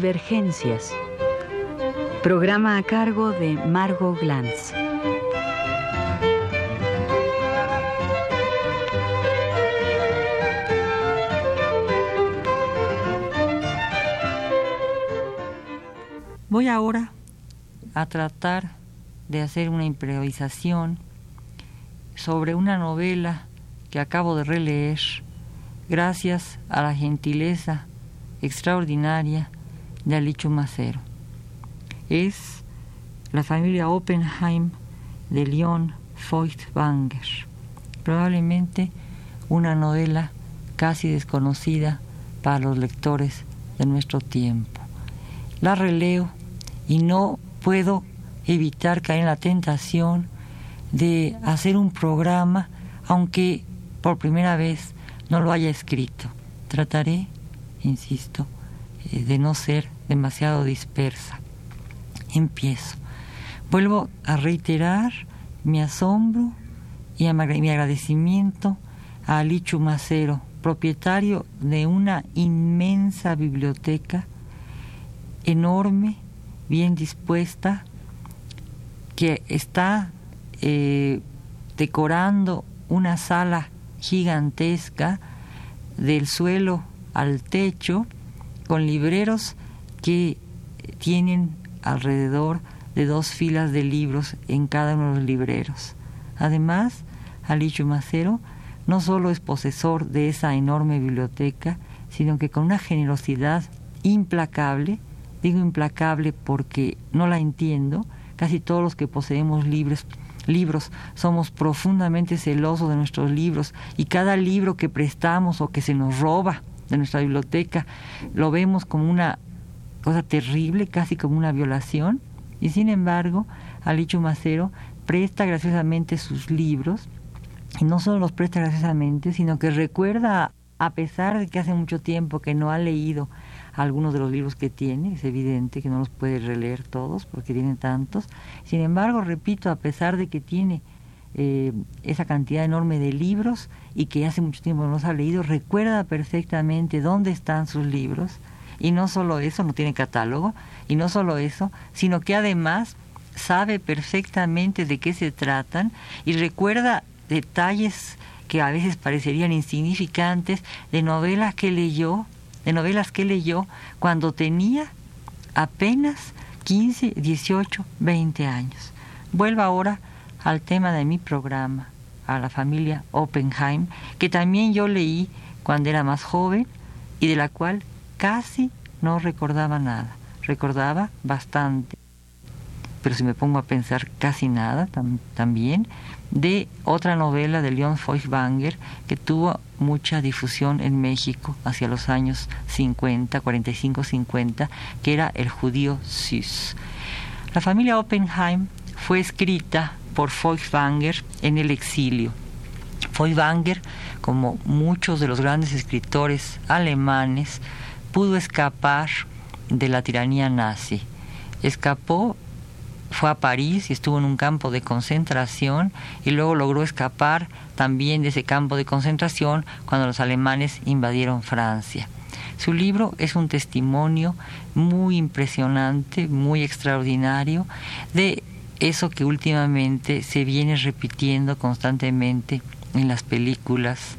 Divergencias. Programa a cargo de Margot Glantz. Voy ahora a tratar de hacer una improvisación sobre una novela que acabo de releer gracias a la gentileza extraordinaria de Alicho Macero. Es la familia Oppenheim de Leon Feuchtwanger, probablemente una novela casi desconocida para los lectores de nuestro tiempo. La releo y no puedo evitar caer en la tentación de hacer un programa, aunque por primera vez no lo haya escrito. Trataré, insisto, eh, de no ser demasiado dispersa. Empiezo. Vuelvo a reiterar mi asombro y mi agradecimiento a Alichu Macero, propietario de una inmensa biblioteca enorme bien dispuesta, que está eh, decorando una sala gigantesca del suelo al techo con libreros que tienen alrededor de dos filas de libros en cada uno de los libreros. Además, Alicho Macero no solo es posesor de esa enorme biblioteca, sino que con una generosidad implacable Digo implacable porque no la entiendo. Casi todos los que poseemos libros, libros somos profundamente celosos de nuestros libros y cada libro que prestamos o que se nos roba de nuestra biblioteca lo vemos como una cosa terrible, casi como una violación. Y sin embargo, Alicho Macero presta graciosamente sus libros y no solo los presta graciosamente, sino que recuerda, a pesar de que hace mucho tiempo que no ha leído algunos de los libros que tiene, es evidente que no los puede releer todos porque tiene tantos. Sin embargo, repito, a pesar de que tiene eh, esa cantidad enorme de libros y que hace mucho tiempo no los ha leído, recuerda perfectamente dónde están sus libros. Y no solo eso, no tiene catálogo, y no solo eso, sino que además sabe perfectamente de qué se tratan y recuerda detalles que a veces parecerían insignificantes de novelas que leyó de novelas que leyó cuando tenía apenas 15, 18, 20 años. Vuelvo ahora al tema de mi programa, a la familia Oppenheim, que también yo leí cuando era más joven y de la cual casi no recordaba nada. Recordaba bastante, pero si me pongo a pensar casi nada también, de otra novela de Leon Feuchtwanger que tuvo mucha difusión en México hacia los años 50, 45, 50, que era El judío Sus. La familia Oppenheim fue escrita por Feuchtwanger en el exilio. Feuchtwanger, como muchos de los grandes escritores alemanes, pudo escapar de la tiranía nazi. Escapó fue a París y estuvo en un campo de concentración y luego logró escapar también de ese campo de concentración cuando los alemanes invadieron Francia. Su libro es un testimonio muy impresionante, muy extraordinario de eso que últimamente se viene repitiendo constantemente en las películas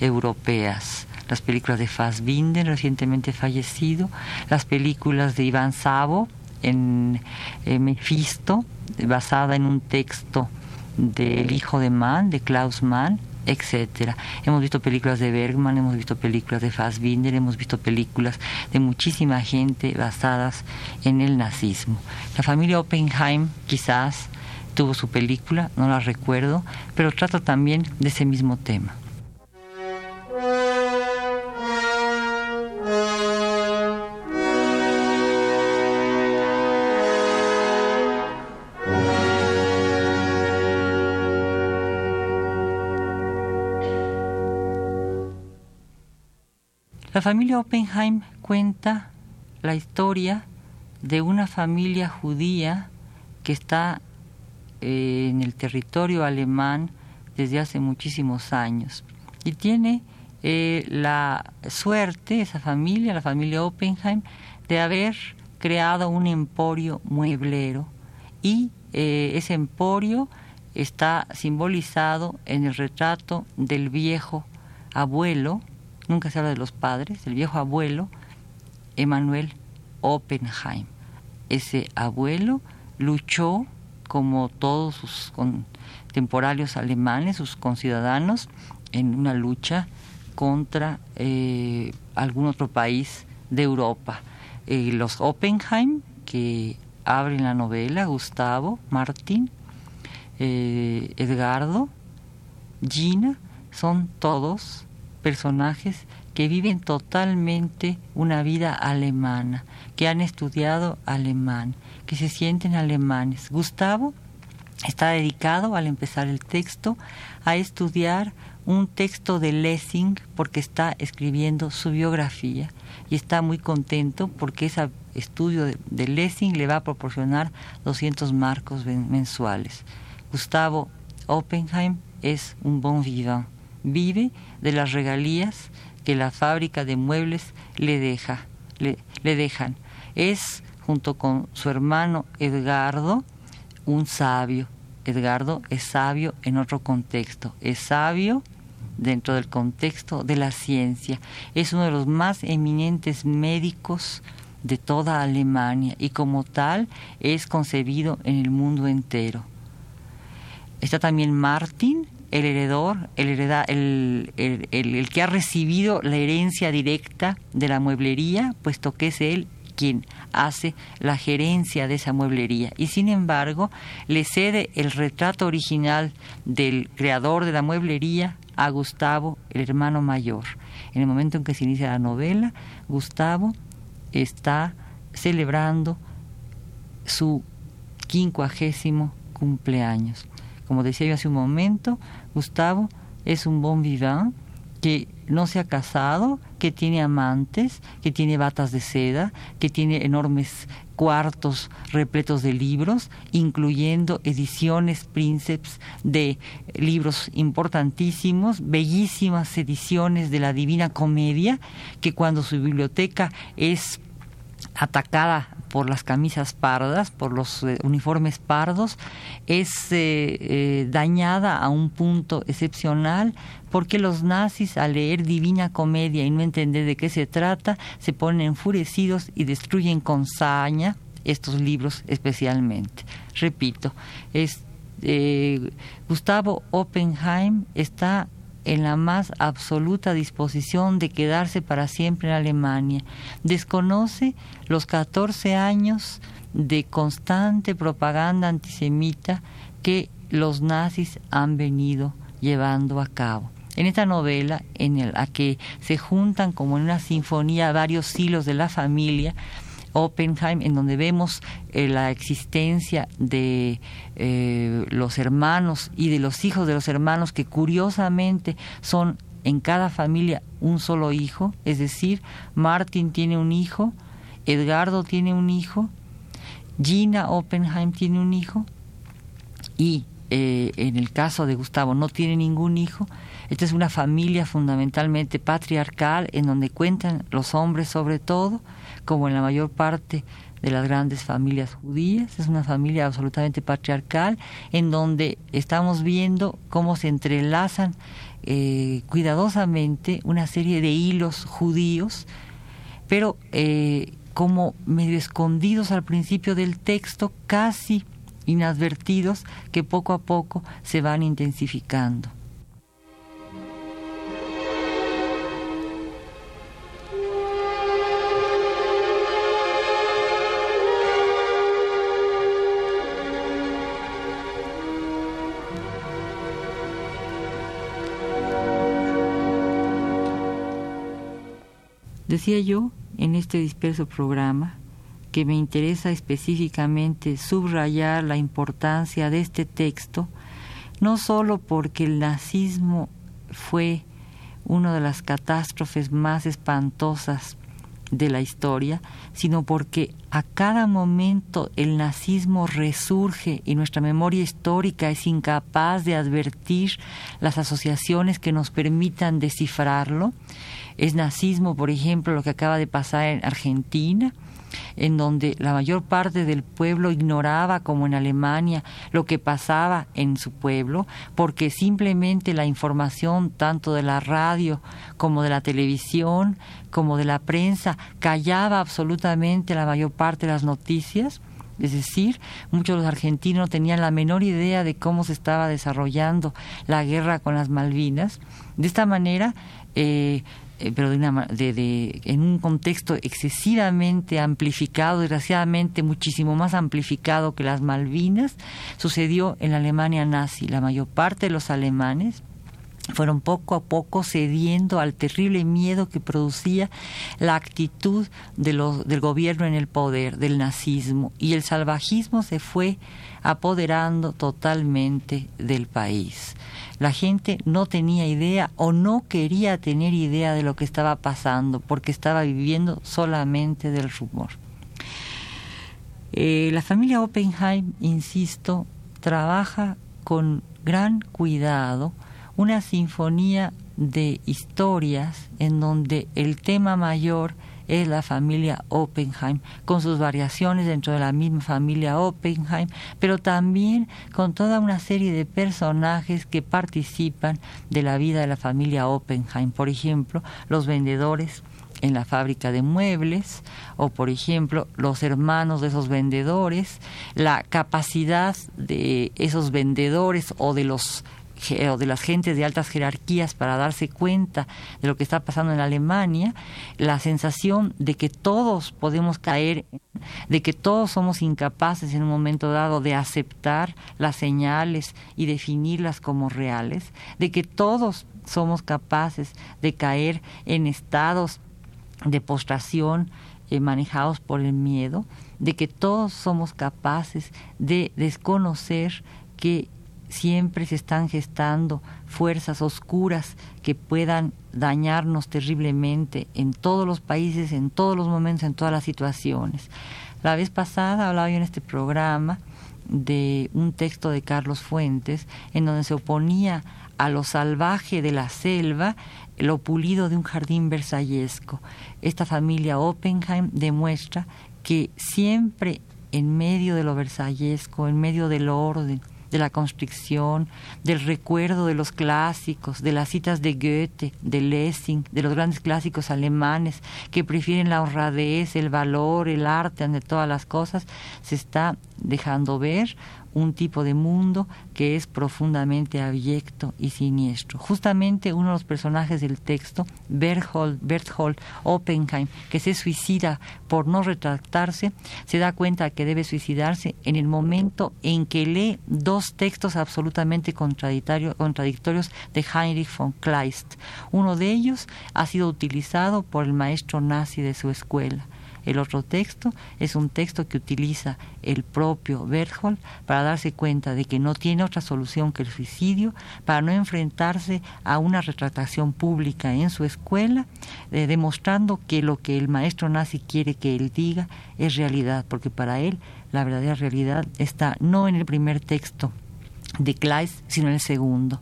europeas. Las películas de Fassbinder, recientemente fallecido, las películas de Iván Savo, en eh, Mephisto, basada en un texto del hijo de Mann, de Klaus Mann, etcétera. Hemos visto películas de Bergman, hemos visto películas de Fassbinder, hemos visto películas de muchísima gente basadas en el nazismo. La familia Oppenheim quizás tuvo su película, no la recuerdo, pero trata también de ese mismo tema. La familia Oppenheim cuenta la historia de una familia judía que está eh, en el territorio alemán desde hace muchísimos años. Y tiene eh, la suerte, esa familia, la familia Oppenheim, de haber creado un emporio mueblero. Y eh, ese emporio está simbolizado en el retrato del viejo abuelo, nunca se habla de los padres, el viejo abuelo, Emanuel Oppenheim. Ese abuelo luchó como todos sus contemporáneos alemanes, sus conciudadanos, en una lucha contra eh, algún otro país de Europa. Eh, los Oppenheim, que abren la novela, Gustavo, Martín, eh, Edgardo, Gina, son todos personajes que viven totalmente una vida alemana, que han estudiado alemán, que se sienten alemanes. Gustavo está dedicado, al empezar el texto, a estudiar un texto de Lessing porque está escribiendo su biografía y está muy contento porque ese estudio de, Lessing le va a proporcionar 200 marcos mensuales. Gustavo Oppenheim es un bon vivant, vive de las regalías que la fábrica de muebles le deja, le, dejan. Es junto con su hermano Edgardo un sabio. Edgardo es sabio en otro contexto, es sabio dentro del contexto de la ciencia. Es uno de los más eminentes médicos de toda Alemania y como tal es concebido en el mundo entero. Está también Martin, el heredor, el, el, el, que ha recibido la herencia directa de la mueblería, puesto que es él quien hace la gerencia de esa mueblería. Y sin embargo, le cede el retrato original del creador de la mueblería a Gustavo, el hermano mayor. En el momento en que se inicia la novela, Gustavo está celebrando su quincuagésimo cumpleaños. Como decía yo hace un momento, Gustavo es un bon vivant que no se ha casado, que tiene amantes, que tiene batas de seda, que tiene enormes cuartos repletos de libros, incluyendo ediciones príncipes de libros importantísimos, bellísimas ediciones de la Divina Comedia, que cuando su biblioteca es atacada por las camisas pardas, por los eh, uniformes pardos, es eh, eh, dañada a un punto excepcional porque los nazis al leer Divina Comedia y no entender de qué se trata, se ponen enfurecidos y destruyen con saña estos libros especialmente. Repito, es, Gustavo Oppenheim está en la más absoluta disposición de quedarse para siempre en Alemania. Desconoce los 14 años de constante propaganda antisemita que los nazis han venido llevando a cabo. En esta novela, en la que se juntan como en una sinfonía varios hilos de la familia, Oppenheim, en donde vemos eh, la existencia de eh, los hermanos y de los hijos de los hermanos, que curiosamente son en cada familia un solo hijo, es decir, Martin tiene un hijo, Edgardo tiene un hijo, Gina Oppenheim tiene un hijo, y eh, en el caso de Gustavo no tiene ningún hijo. Esta es una familia fundamentalmente patriarcal en donde cuentan los hombres sobre todo, como en la mayor parte de las grandes familias judías. Es una familia absolutamente patriarcal en donde estamos viendo cómo se entrelazan eh, cuidadosamente una serie de hilos judíos, pero eh, como medio escondidos al principio del texto, casi inadvertidos, que poco a poco se van intensificando. Decía yo en este disperso programa que me interesa específicamente subrayar la importancia de este texto, no sólo porque el nazismo fue una de las catástrofes más espantosas de la historia, sino porque a cada momento el nazismo resurge y nuestra memoria histórica es incapaz de advertir las asociaciones que nos permitan descifrarlo. Es nazismo, por ejemplo, lo que acaba de pasar en Argentina, en donde la mayor parte del pueblo ignoraba, como en Alemania, lo que pasaba en su pueblo, porque simplemente la información tanto de la radio como de la televisión, como de la prensa, callaba absolutamente la mayor parte de las noticias. Es decir, muchos de los argentinos no tenían la menor idea de cómo se estaba desarrollando la guerra con las Malvinas. De esta manera, eh, eh, pero de, en un contexto excesivamente amplificado, desgraciadamente muchísimo más amplificado que las Malvinas, sucedió en la Alemania nazi. La mayor parte de los alemanes fueron poco a poco cediendo al terrible miedo que producía la actitud del gobierno en el poder, del nazismo, y el salvajismo se fue apoderando totalmente del país. La gente no tenía idea o no quería tener idea de lo que estaba pasando porque estaba viviendo solamente del rumor. Eh, la familia Oppenheim, insisto, trabaja con gran cuidado una sinfonía de historias en donde el tema mayor es la familia Oppenheim, con sus variaciones dentro de la misma familia Oppenheim, pero también con toda una serie de personajes que participan de la vida de la familia Oppenheim. Por ejemplo, los vendedores en la fábrica de muebles o por ejemplo los hermanos de esos vendedores, la capacidad de esos vendedores o de los o de las gentes de altas jerarquías para darse cuenta de lo que está pasando en Alemania, la sensación de que todos podemos caer, de que todos somos incapaces en un momento dado de aceptar las señales y definirlas como reales, de que todos somos capaces de caer en estados de postración eh, manejados por el miedo, de que todos somos capaces de desconocer que siempre se están gestando fuerzas oscuras que puedan dañarnos terriblemente en todos los países, en todos los momentos, en todas las situaciones. La vez pasada hablaba yo en este programa de un texto de Carlos Fuentes en donde se oponía a lo salvaje de la selva, lo pulido de un jardín versallesco. Esta familia Oppenheim demuestra que siempre en medio de lo versallesco, en medio del orden, de la constricción, del recuerdo de los clásicos, de las citas de Goethe, de Lessing, de los grandes clásicos alemanes que prefieren la honradez, el valor, el arte ante todas las cosas, se está dejando ver un tipo de mundo que es profundamente abyecto y siniestro. Justamente uno de los personajes del texto, Berthold, Oppenheim, que se suicida por no retractarse, se da cuenta que debe suicidarse en el momento en que lee dos textos absolutamente contradictorios de Heinrich von Kleist. Uno de ellos ha sido utilizado por el maestro nazi de su escuela el otro texto es un texto que utiliza el propio Berthold para darse cuenta de que no tiene otra solución que el suicidio, para no enfrentarse a una retratación pública en su escuela, eh, demostrando que lo que el maestro nazi quiere que él diga es realidad, porque para él la verdadera realidad está no en el primer texto de Kleist, sino en el segundo.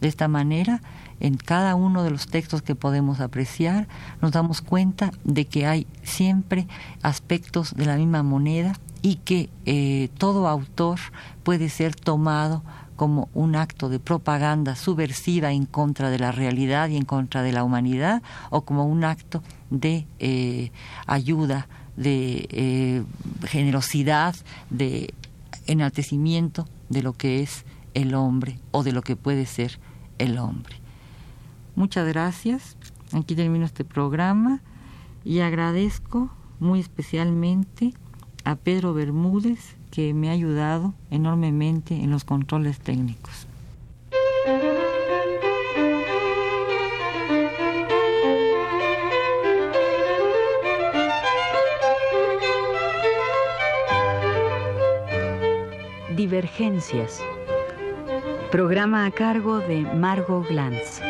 De esta manera, en cada uno de los textos que podemos apreciar, nos damos cuenta de que hay siempre aspectos de la misma moneda y que eh, todo autor puede ser tomado como un acto de propaganda subversiva en contra de la realidad y en contra de la humanidad o como un acto de eh, ayuda, de eh, generosidad, de enaltecimiento de lo que es el hombre o de lo que puede ser el hombre. Muchas gracias. Aquí termino este programa y agradezco muy especialmente a Pedro Bermúdez que me ha ayudado enormemente en los controles técnicos. Divergencias. Programa a cargo de Margot Glantz.